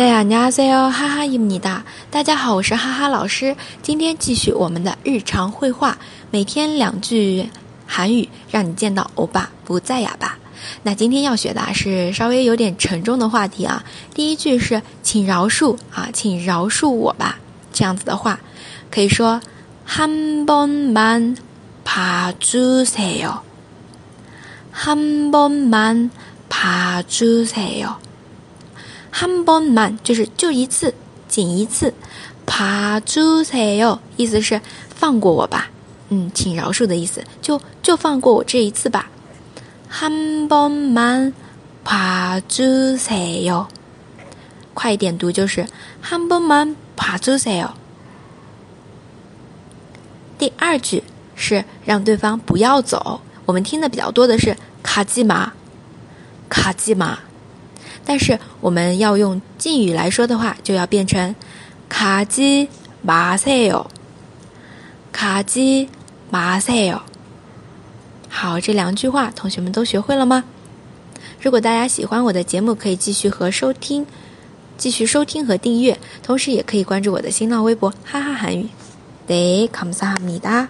大家好，哈哈伊姆尼达，大家好，我是哈哈老师。今天继续我们的日常绘画，每天两句韩语，让你见到欧巴不再哑巴。那今天要学的是稍微有点沉重的话题啊。第一句是请饶恕啊，请饶恕我吧，这样子的话，可以说한번만봐주세 요， 한번만봐주세 요。 한번만就是就一次，仅一次。파주세 요， 意思是放过我吧，嗯，请饶恕的意思，就就放过我这一次吧。한번만파주세 요， 快一点读就是한번만파주세 요。 第二句是让对方不要走，我们听的比较多的是卡基玛，卡基玛。 但是我们要用敬语来说的话，就要变成卡基马塞哟，卡基马塞哟。好，这两句话同学们都学会了吗？如果大家喜欢我的节目，可以继续和收听，继续收听和订阅，同时也可以关注我的新浪微博哈哈韩语。对，감사합니다